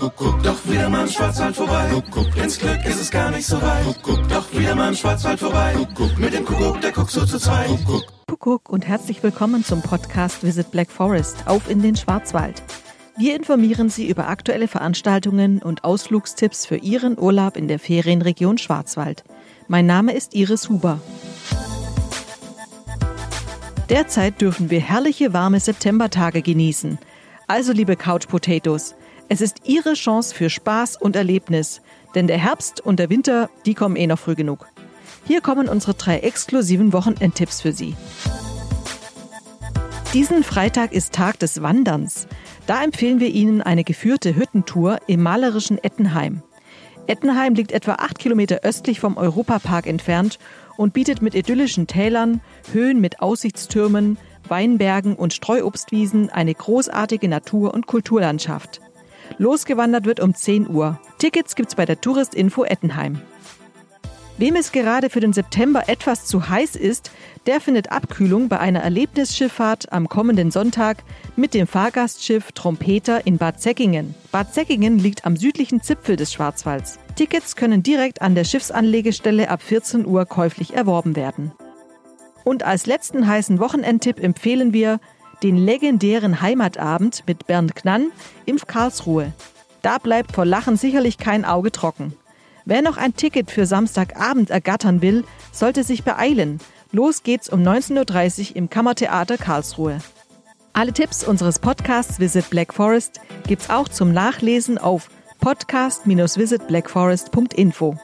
Kuckuck, doch wieder mal im Schwarzwald vorbei. Kuckuck, ins Glück ist es gar nicht so weit. Kuckuck, doch wieder mal im Schwarzwald vorbei. Kuckuck, mit dem Kuckuck, der guckt so zu zweit. Kuckuck. Kuckuck und herzlich willkommen zum Podcast Visit Black Forest auf in den Schwarzwald. Wir informieren Sie über aktuelle Veranstaltungen und Ausflugstipps für Ihren Urlaub in der Ferienregion Schwarzwald. Mein Name ist Iris Huber. Derzeit dürfen wir herrliche warme Septembertage genießen. Also liebe Couch Potatoes, es ist Ihre Chance für Spaß und Erlebnis, denn der Herbst und der Winter, die kommen eh noch früh genug. Hier kommen unsere drei exklusiven Wochenendtipps für Sie. Diesen Freitag ist Tag des Wanderns. Da empfehlen wir Ihnen eine geführte Hüttentour im malerischen Ettenheim. Ettenheim liegt etwa acht Kilometer östlich vom Europapark entfernt und bietet mit idyllischen Tälern, Höhen mit Aussichtstürmen, Weinbergen und Streuobstwiesen eine großartige Natur- und Kulturlandschaft. Losgewandert wird um 10 Uhr. Tickets gibt's bei der Touristinfo Ettenheim. Wem es gerade für den September etwas zu heiß ist, der findet Abkühlung bei einer Erlebnisschifffahrt am kommenden Sonntag mit dem Fahrgastschiff Trompeter in Bad Säckingen. Bad Säckingen liegt am südlichen Zipfel des Schwarzwalds. Tickets können direkt an der Schiffsanlegestelle ab 14 Uhr käuflich erworben werden. Und als letzten heißen Wochenendtipp empfehlen wir den legendären Heimatabend mit Bernd Knann im Karlsruhe. Da bleibt vor Lachen sicherlich kein Auge trocken. Wer noch ein Ticket für Samstagabend ergattern will, sollte sich beeilen. Los geht's um 19.30 Uhr im Kammertheater Karlsruhe. Alle Tipps unseres Podcasts Visit Black Forest gibt's auch zum Nachlesen auf podcast-visitblackforest.info.